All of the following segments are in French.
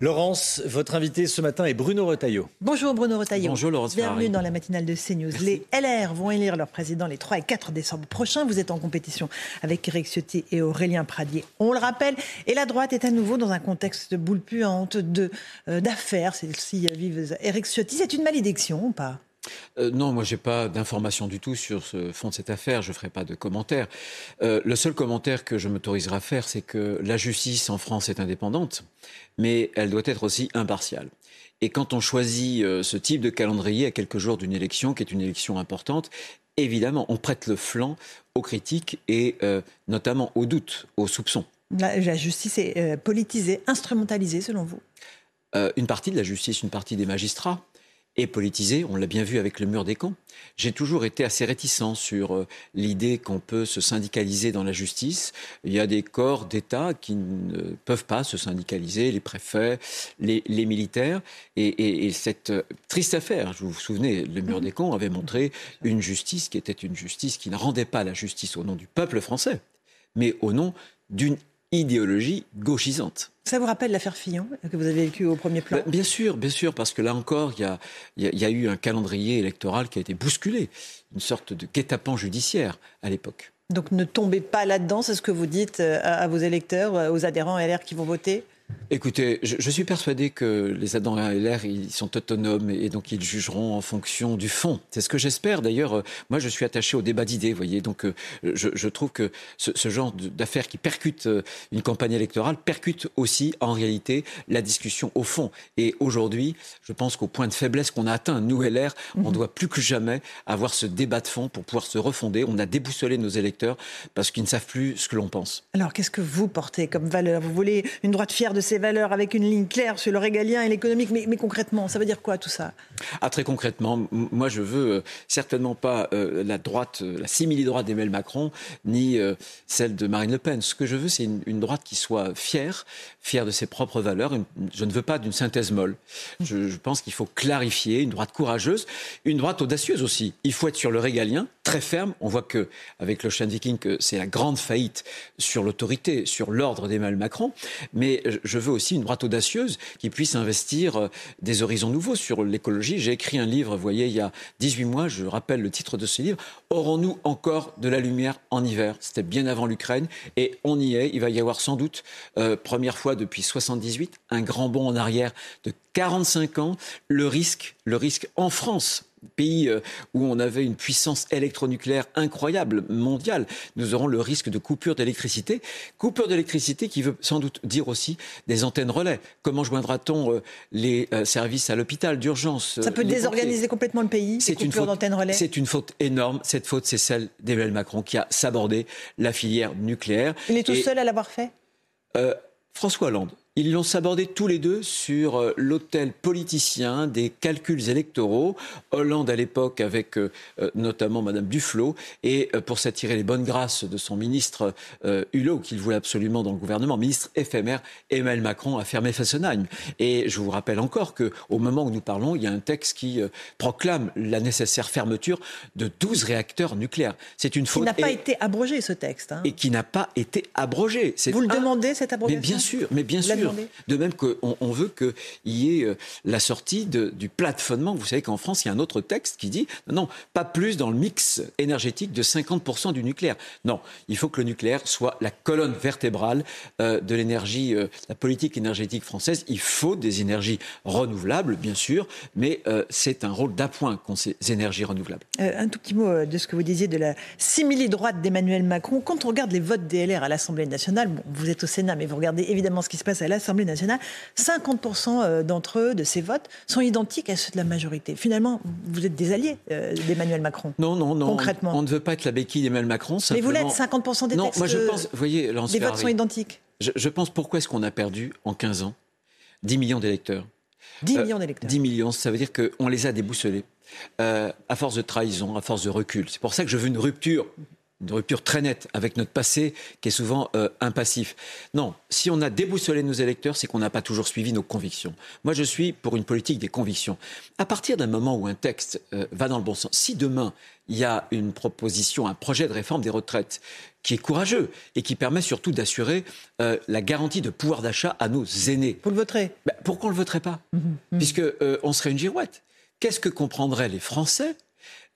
Laurence, votre invité ce matin est Bruno Retailleau. Bonjour Bruno Retailleau. Bonjour Laurence Bienvenue Ferrari. dans la matinale de CNews. Les LR vont élire leur président les 3 et 4 décembre prochains. Vous êtes en compétition avec Éric Ciotti et Aurélien Pradier. On le rappelle. Et la droite est à nouveau dans un contexte de boule puante, euh, d'affaires. Celle-ci vive Éric Ciotti. C'est une malédiction ou pas? Euh, non, moi, j'ai pas d'informations du tout sur ce fond de cette affaire. Je ferai pas de commentaire. Euh, le seul commentaire que je m'autoriserai à faire, c'est que la justice en France est indépendante, mais elle doit être aussi impartiale. Et quand on choisit euh, ce type de calendrier à quelques jours d'une élection, qui est une élection importante, évidemment, on prête le flanc aux critiques et notamment aux doutes, aux soupçons. la, la justice est politisée, instrumentalisée selon vous? Une partie de la justice, une partie des magistrats est politisée. On l'a bien vu avec le mur des camps. J'ai toujours été assez réticent sur euh, l'idée qu'on peut se syndicaliser dans la justice. Il y a des corps d'État qui ne peuvent pas se syndicaliser, les préfets, les, militaires. Et, et- et cette euh, triste affaire, vous vous souvenez, le mur des camps avait montré une justice qui était une justice qui ne rendait pas la justice au nom du peuple français, mais au nom d'une idéologie gauchisante. Ça vous rappelle l'affaire Fillon que vous avez vécue au premier plan Ben, Bien sûr, bien sûr, parce que là encore, il y a, il y a- il y a eu un calendrier électoral qui a été bousculé, une sorte de guet-apens judiciaire à l'époque. Donc ne tombez pas là-dedans, c'est ce que vous dites euh, à, à vos électeurs, euh, aux adhérents LR qui vont voter? Écoutez, je, je suis persuadé que les adhérents à LR, ils sont autonomes et donc ils jugeront en fonction du fond. C'est ce que j'espère. D'ailleurs, euh, moi, je suis attaché au débat d'idées, vous voyez. Donc, euh, je, je trouve que ce, ce genre d'affaires qui percutent euh, une campagne électorale percute aussi, en réalité, la discussion au fond. Et aujourd'hui, je pense qu'au point de faiblesse qu'on a atteint, nous, LR, on doit plus que jamais avoir ce débat de fond pour pouvoir se refonder. On a déboussolé nos électeurs parce qu'ils ne savent plus ce que l'on pense. Alors, qu'est-ce que vous portez comme valeur? Vous voulez une droite fière de ses valeurs avec une ligne claire sur le régalien et l'économique, mais, concrètement, ça veut dire quoi tout ça? Ah, très concrètement, moi je veux euh, certainement pas euh, la droite, euh, la simili-droite d'Emmanuel Macron, ni celle de Marine Le Pen. Ce que je veux, c'est une, droite qui soit fière, fière de ses propres valeurs. Je ne veux pas d'une synthèse molle. Je pense qu'il faut clarifier une droite courageuse, une droite audacieuse aussi. Il faut être sur le régalien, très ferme. On voit que avec l'Ocean Viking, c'est la grande faillite sur l'autorité, sur l'ordre d'Emmanuel Macron. Mais je- je veux aussi une droite audacieuse qui puisse investir euh, des horizons nouveaux sur l'écologie. J'ai écrit un livre, vous voyez, il y a 18 mois, je rappelle le titre de ce livre, Aurons-nous encore de la lumière en hiver? C'était bien avant l'Ukraine et on y est. Il va y avoir sans doute, euh, première fois depuis 78, un grand bond en arrière de 45 ans. Le risque, le risque en France pays euh, où on avait une puissance électronucléaire incroyable, mondiale, nous aurons le risque de coupure d'électricité. Coupure d'électricité qui veut sans doute dire aussi des antennes relais. Comment joindra-t-on euh, les euh, services à l'hôpital d'urgence Ça peut désorganiser pompiers complètement le pays, ces c'est une coupures faute. d'antennes relais C'est une faute énorme. Cette faute, c'est celle d'Emmanuel Macron qui a sabordé la filière nucléaire. Il est tout Et, seul à l'avoir fait? Euh, François Hollande. Ils l'ont sabordé tous les deux sur euh, l'autel politicien des calculs électoraux. Hollande à l'époque avec euh, euh, notamment Madame Duflot et euh, pour s'attirer les bonnes grâces de son ministre euh, Hulot qu'il voulait absolument dans le gouvernement, ministre éphémère, Emmanuel Macron a fermé Fessenheim. Et je vous rappelle encore que au moment où nous parlons, il y a un texte qui proclame la nécessaire fermeture de 12 réacteurs nucléaires. C'est une Qui faute n'a pas et, été abrogé, ce texte. hein. et qui n'a pas été abrogé. Vous le un- demandez, cette mais abrogation? bien sûr, mais bien la sûr. De même qu'on on veut qu'il y ait euh, la sortie de- du plafonnement. Vous savez qu'en France, il y a un autre texte qui dit non, non, pas plus dans le mix énergétique de 50% du nucléaire. Non, il faut que le nucléaire soit la colonne vertébrale euh, de l'énergie, euh, la politique énergétique française. Il faut des énergies renouvelables, bien sûr, mais euh, c'est un rôle d'appoint qu'ont ces énergies renouvelables. Euh, un tout petit mot euh, de ce que vous disiez de la simili-droite d'Emmanuel Macron. Quand on regarde les votes DLR à l'Assemblée nationale, bon, vous êtes au Sénat, mais vous regardez évidemment ce qui se passe à l'Assemblée nationale, 50% euh, d'entre eux, de ces votes, sont identiques à ceux de la majorité. Finalement, vous êtes des alliés euh, d'Emmanuel Macron. Non, non, non. Concrètement. On, on ne veut pas être la béquille d'Emmanuel Macron. Mais vous l'êtes, simplement- 50% des Non, textes moi je euh, pense, vous voyez, Laurence des votes Ferrari, sont identiques. je, pense pourquoi est-ce qu'on a perdu en 15 ans 10 millions d'électeurs? 10 millions d'électeurs. 10 millions, ça veut dire qu'on les a déboussolés. à force de trahison, à force de recul. C'est pour ça que je veux une rupture une rupture très nette avec notre passé qui est souvent euh, impassif. Non, si on a déboussolé nos électeurs, c'est qu'on n'a pas toujours suivi nos convictions. Moi, je suis pour une politique des convictions. À partir d'un moment où un texte euh, va dans le bon sens, si demain il y a une proposition, un projet de réforme des retraites qui est courageux et qui permet surtout d'assurer euh, la garantie de pouvoir d'achat à nos aînés. Vous le voterez? Ben, Pourquoi on ne le voterait pas? Mmh, mmh. Puisque on serait une girouette. Qu'est-ce que comprendraient les Français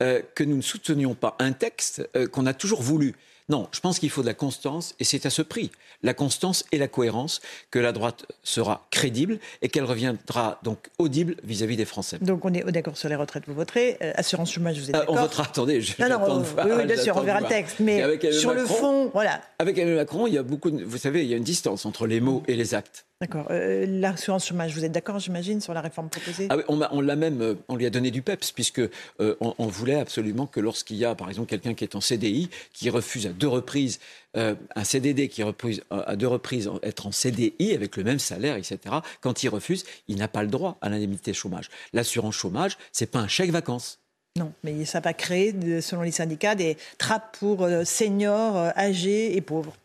euh, que nous ne soutenions pas un texte euh, qu'on a toujours voulu. Non, je pense qu'il faut de la constance et c'est à ce prix, la constance et la cohérence, que la droite sera crédible et qu'elle reviendra donc audible vis-à-vis des Français. Donc on est d'accord sur les retraites, vous voterez. Euh, assurance chômage, vous êtes d'accord On votera, attendez, je non, non, oui, bien sûr, on verra le texte. Mais sur le fond, voilà. Avec Emmanuel Macron, il y a beaucoup, vous savez, il y a une distance entre les mots et les actes. D'accord. Euh, l'assurance chômage, vous êtes d'accord, j'imagine, sur la réforme proposée? Ah on, l'a même, euh, on lui a donné du peps, puisque euh, on, voulait absolument que lorsqu'il y a, par exemple, quelqu'un qui est en CDI, qui refuse à deux reprises un CDD, qui refuse à deux reprises être en CDI avec le même salaire, etc. Quand il refuse, il n'a pas le droit à l'indemnité chômage. L'assurance chômage, c'est pas un chèque vacances. Non, mais ça va créer, selon les syndicats, des trappes pour seniors, âgés et pauvres.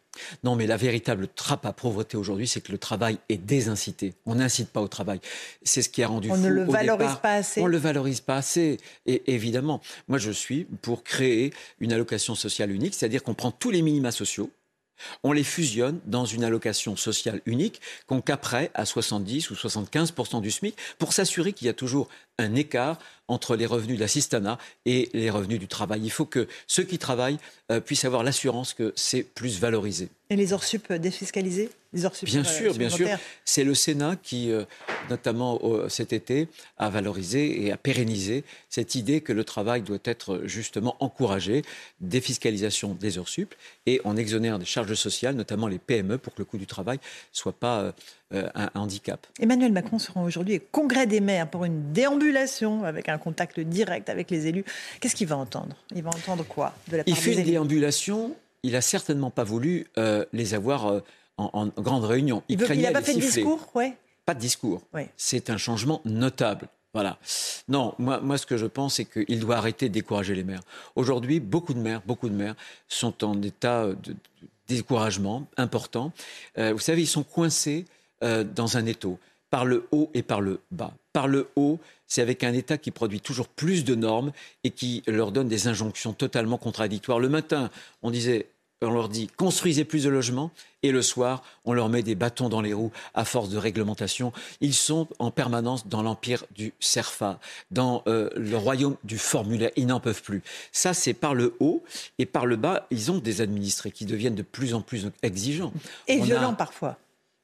Non, mais la véritable trappe à pauvreté aujourd'hui, c'est que le travail est désincité. On n'incite pas au travail. C'est ce qui a rendu On ne le valorise pas assez. On ne le valorise pas assez. Et évidemment, moi, je suis pour créer une allocation sociale unique, c'est-à-dire qu'on prend tous les minima sociaux, on les fusionne dans une allocation sociale unique qu'on caperait à 70 ou 75% du SMIC pour s'assurer qu'il y a toujours un écart entre les revenus de l'assistanat et les revenus du travail. Il faut que ceux qui travaillent euh, puissent avoir l'assurance que c'est plus valorisé. Et les Bien sûr, bien sûr. C'est le Sénat qui, euh, notamment cet été, a valorisé et a pérennisé cette idée que le travail doit être justement encouragé, défiscalisation des heures sup, et on exonère des charges sociales, notamment les PME, pour que le coût du travail soit pas euh, euh, un handicap. Emmanuel Macron sera aujourd'hui au Congrès des maires pour une déambulation avec un contact direct avec les élus. Qu'est-ce qu'il va entendre? Il va entendre quoi de la part Il fait une déambulation. Il a certainement pas voulu euh, les avoir euh, en, grande réunion. Il n'a pas fait de discours, ouais. Pas de discours. C'est un changement notable. Voilà. Non, moi, moi, ce que je pense, c'est qu'il doit arrêter de décourager les maires. Aujourd'hui, beaucoup de maires, beaucoup de maires sont en état de, découragement important. vous savez, ils sont coincés euh, dans un étau, par le haut et par le bas. Par le haut, c'est avec un État qui produit toujours plus de normes et qui leur donne des injonctions totalement contradictoires. Le matin, on disait on leur dit construisez plus de logements et le soir, on leur met des bâtons dans les roues à force de réglementation. Ils sont en permanence dans l'empire du CERFA, dans euh, le royaume du formulaire. Ils n'en peuvent plus. Ça, c'est par le haut et par le bas, ils ont des administrés qui deviennent de plus en plus exigeants. Et violents parfois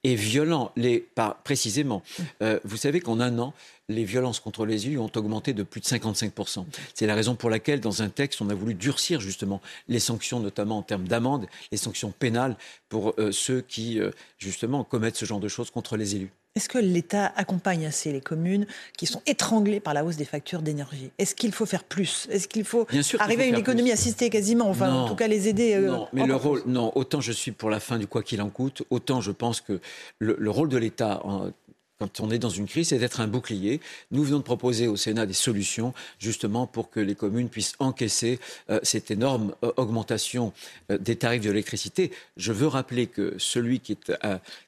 et violents. Les, pas, précisément, euh, vous savez qu'en un an, les violences contre les élus ont augmenté de plus de 55%. C'est la raison pour laquelle, dans un texte, on a voulu durcir justement les sanctions, notamment en termes d'amende, les sanctions pénales pour euh, ceux qui, euh, justement, commettent ce genre de choses contre les élus. Est-ce que l'État accompagne assez les communes qui sont étranglées par la hausse des factures d'énergie? Est-ce qu'il faut faire plus? Est-ce qu'il faut arriver à une économie assistée quasiment Enfin, en tout cas, les aider euh, Non, mais le rôle, non, autant je suis pour la fin du quoi qu'il en coûte, autant je pense que le, le rôle de l'État quand on est dans une crise, c'est d'être un bouclier. Nous venons de proposer au Sénat des solutions justement pour que les communes puissent encaisser euh, cette énorme euh, augmentation euh, des tarifs de l'électricité. Je veux rappeler que celui qui est,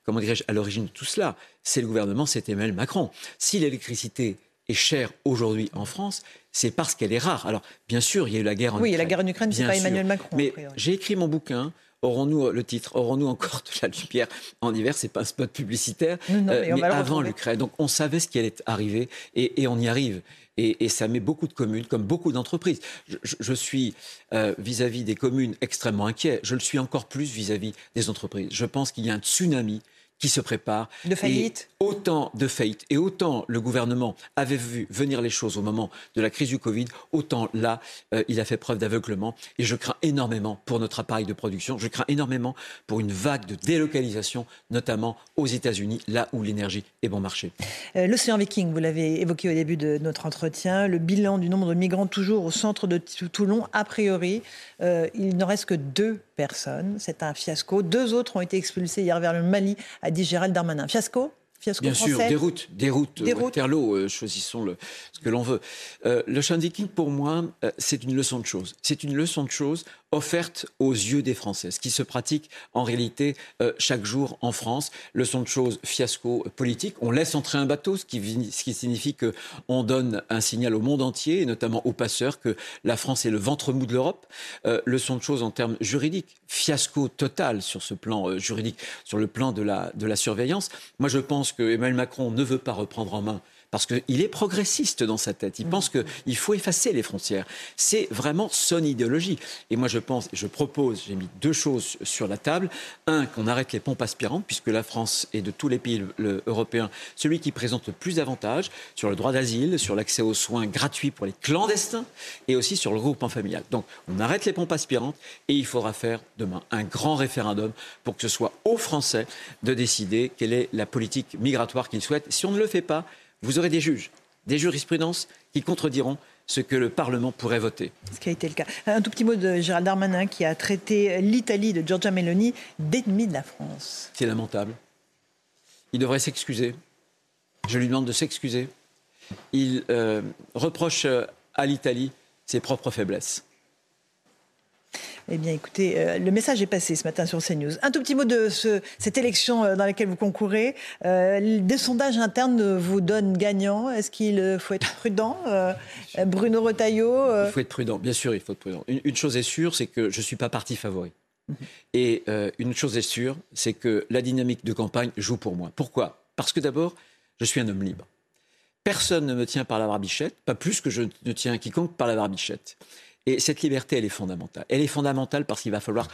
comment dirais-je, à l'origine de tout cela, c'est le gouvernement, c'est Emmanuel Macron. Si l'électricité est chère aujourd'hui en France, c'est parce qu'elle est rare. Alors, bien sûr, il y a eu la guerre en Ukraine. Oui, la guerre en Ukraine, c'est pas Emmanuel Macron. Mais j'ai écrit mon bouquin aurons-nous le titre, aurons-nous encore de la lumière en hiver? C'est pas un spot publicitaire, mais, euh, avant l'Ukraine. Donc on savait ce qui allait arriver et, on y arrive. Et, ça met beaucoup de communes, comme beaucoup d'entreprises. Je, suis euh, vis-à-vis des communes extrêmement inquiet. Je le suis encore plus vis-à-vis des entreprises. Je pense qu'il y a un tsunami qui se prépare. De faillite autant de faillites et autant le gouvernement avait vu venir les choses au moment de la crise du Covid, autant là, euh, il a fait preuve d'aveuglement. Et je crains énormément pour notre appareil de production. Je crains énormément pour une vague de délocalisation, notamment aux États-Unis, là où l'énergie est bon marché. Euh, l'océan Viking, vous l'avez évoqué au début de notre entretien. Le bilan du nombre de migrants toujours au centre de Toulon, a priori, euh, il ne reste que deux personnes. C'est un fiasco. Deux autres ont été expulsés hier vers le Mali, a dit Gérald Darmanin. Fiasco Bien sûr, des routes, des. Euh, choisissons le, ce que l'on veut. Euh, le chant King, pour moi, euh, c'est une leçon de choses. C'est une leçon de choses offerte aux yeux des Français, ce qui se pratique en réalité euh, chaque jour en France. Leçon de choses, fiasco politique. On laisse entrer un bateau, ce qui, signifie qu'on donne un signal au monde entier, et notamment aux passeurs, que la France est le ventre mou de l'Europe. Euh, leçon de choses en termes juridiques, fiasco total sur ce plan euh, juridique, sur le plan de la, de la surveillance. Moi, je pense que Emmanuel Macron ne veut pas reprendre en main parce qu'il est progressiste dans sa tête. Il pense qu'il faut effacer les frontières. C'est vraiment son idéologie. Et moi, je pense, je propose, j'ai mis deux choses sur la table. Un, qu'on arrête les pompes aspirantes, puisque la France est de tous les pays européens celui qui présente le plus d'avantages sur le droit d'asile, sur l'accès aux soins gratuits pour les clandestins et aussi sur le regroupement familial. Donc, on arrête les pompes aspirantes et il faudra faire demain un grand référendum pour que ce soit aux Français de décider quelle est la politique migratoire qu'ils souhaitent. Si on ne le fait pas, vous aurez des juges, des jurisprudences qui contrediront ce que le Parlement pourrait voter. Ce qui a été le cas. Un tout petit mot de Gérald Darmanin qui a traité l'Italie de Giorgia Meloni d'ennemi de la France. C'est lamentable. Il devrait s'excuser. Je lui demande de s'excuser. Il euh, reproche à l'Italie ses propres faiblesses. Eh bien, écoutez, euh, le message est passé ce matin sur CNews. Un tout petit mot de cette élection euh, dans laquelle vous concourez. Euh, des sondages internes vous donnent gagnant. Est-ce qu'il faut être prudent Bruno Retailleau Il faut être prudent, bien sûr, il faut être prudent. Une, chose est sûre, c'est que je ne suis pas parti favori. Mhm. Et une chose est sûre, c'est que la dynamique de campagne joue pour moi. Pourquoi? Parce que d'abord, je suis un homme libre. Personne ne me tient par la barbichette, pas plus que je ne tiens quiconque par la barbichette. Et cette liberté, elle est fondamentale. Elle est fondamentale parce qu'il va falloir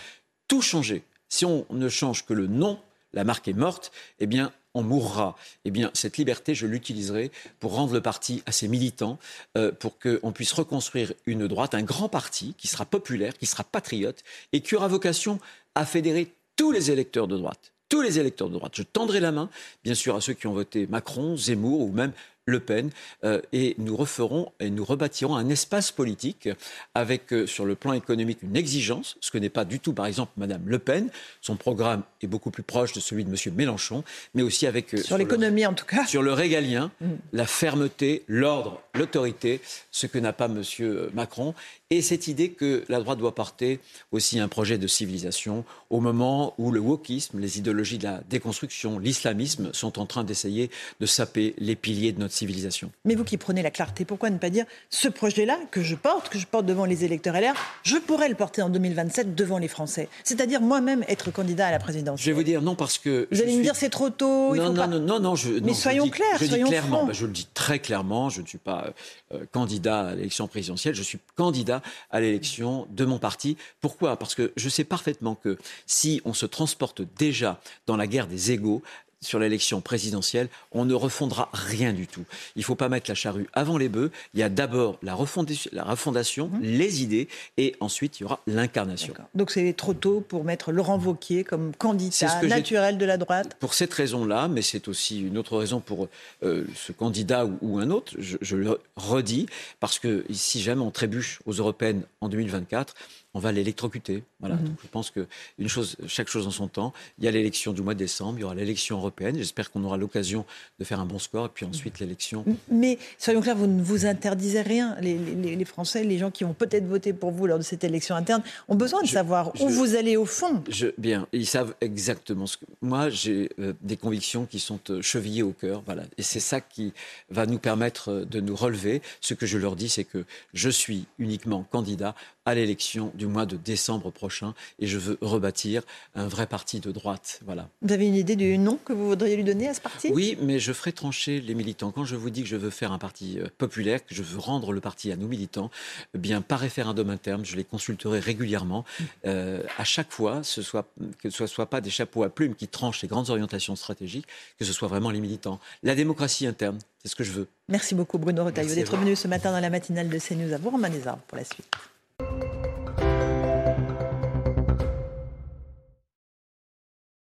tout changer. Si on ne change que le nom, la marque est morte, eh bien, on mourra. Eh bien, cette liberté, je l'utiliserai pour rendre le parti à ses militants, euh, pour qu'on puisse reconstruire une droite, un grand parti qui sera populaire, qui sera patriote et qui aura vocation à fédérer tous les électeurs de droite. Tous les électeurs de droite. Je tendrai la main, bien sûr, à ceux qui ont voté Macron, Zemmour ou même le Pen, euh, et nous referons et nous rebâtirons un espace politique avec, euh, sur le plan économique, une exigence, ce que n'est pas du tout, par exemple, Madame Le Pen. Son programme est beaucoup plus proche de celui de Monsieur Mélenchon, mais aussi avec... Euh, sur, l'économie, en tout cas. Sur le régalien, mm. la fermeté, l'ordre, l'autorité, ce que n'a pas Monsieur Macron, et cette idée que la droite doit porter aussi un projet de civilisation au moment où le wokisme, les idéologies de la déconstruction, l'islamisme sont en train d'essayer de saper les piliers de notre civilisation. Mais vous qui prenez la clarté, pourquoi ne pas dire ce projet-là que je porte, que je porte devant les électeurs LR, je pourrais le porter en 2027 devant les Français C'est-à-dire moi-même être candidat à la présidence. Je vais vous dire non parce que. Vous allez me dire c'est trop tôt. Non, non, non, non, je, Mais soyons clairs, je soyons dis clairement, je le dis très clairement, je ne suis pas euh, candidat à l'élection présidentielle, je suis candidat à l'élection de mon parti. Pourquoi? Parce que je sais parfaitement que si on se transporte déjà dans la guerre des égaux, sur l'élection présidentielle, on ne refondera rien du tout. Il ne faut pas mettre la charrue avant les bœufs. Il y a d'abord la, refondation, mhm. les idées, et ensuite il y aura l'incarnation. Donc c'est trop tôt pour mettre Laurent Vauquier comme candidat naturel de la droite Pour cette raison-là, mais c'est aussi une autre raison pour euh, ce candidat ou, un autre, je, le redis, parce que si jamais on trébuche aux européennes en 2024, on va l'électrocuter. Voilà. Mhm. je pense que une chose, chaque chose en son temps. Il y a l'élection du mois de décembre, il y aura l'élection européenne. J'espère qu'on aura l'occasion de faire un bon score et puis ensuite l'élection. Mais soyons clairs, vous ne vous interdisez rien. Les, Français, les gens qui vont peut-être voter pour vous lors de cette élection interne, ont besoin de savoir où vous allez au fond. Je, bien, ils savent exactement ce que. Moi, j'ai euh, des convictions qui sont euh, chevillées au cœur. Voilà. Et c'est ça qui va nous permettre euh, de nous relever. Ce que je leur dis, c'est que je suis uniquement candidat à l'élection du mois de décembre prochain et je veux rebâtir un vrai parti de droite. Voilà. Vous avez une idée du nom que vous voudriez lui donner à ce parti? Oui, mais je ferai trancher les militants. Quand je vous dis que je veux faire un parti euh, populaire, que je veux rendre le parti à nos militants, eh bien par référendum interne, je les consulterai régulièrement. Euh, à chaque fois, ce soit, que ce ne soit pas des chapeaux à plumes qui tranchent les grandes orientations stratégiques, que ce soit vraiment les militants. La démocratie interne, c'est ce que je veux. Merci beaucoup Bruno Retailleau d'être venu ce matin dans la matinale de CNews à vous, Romain pour la suite.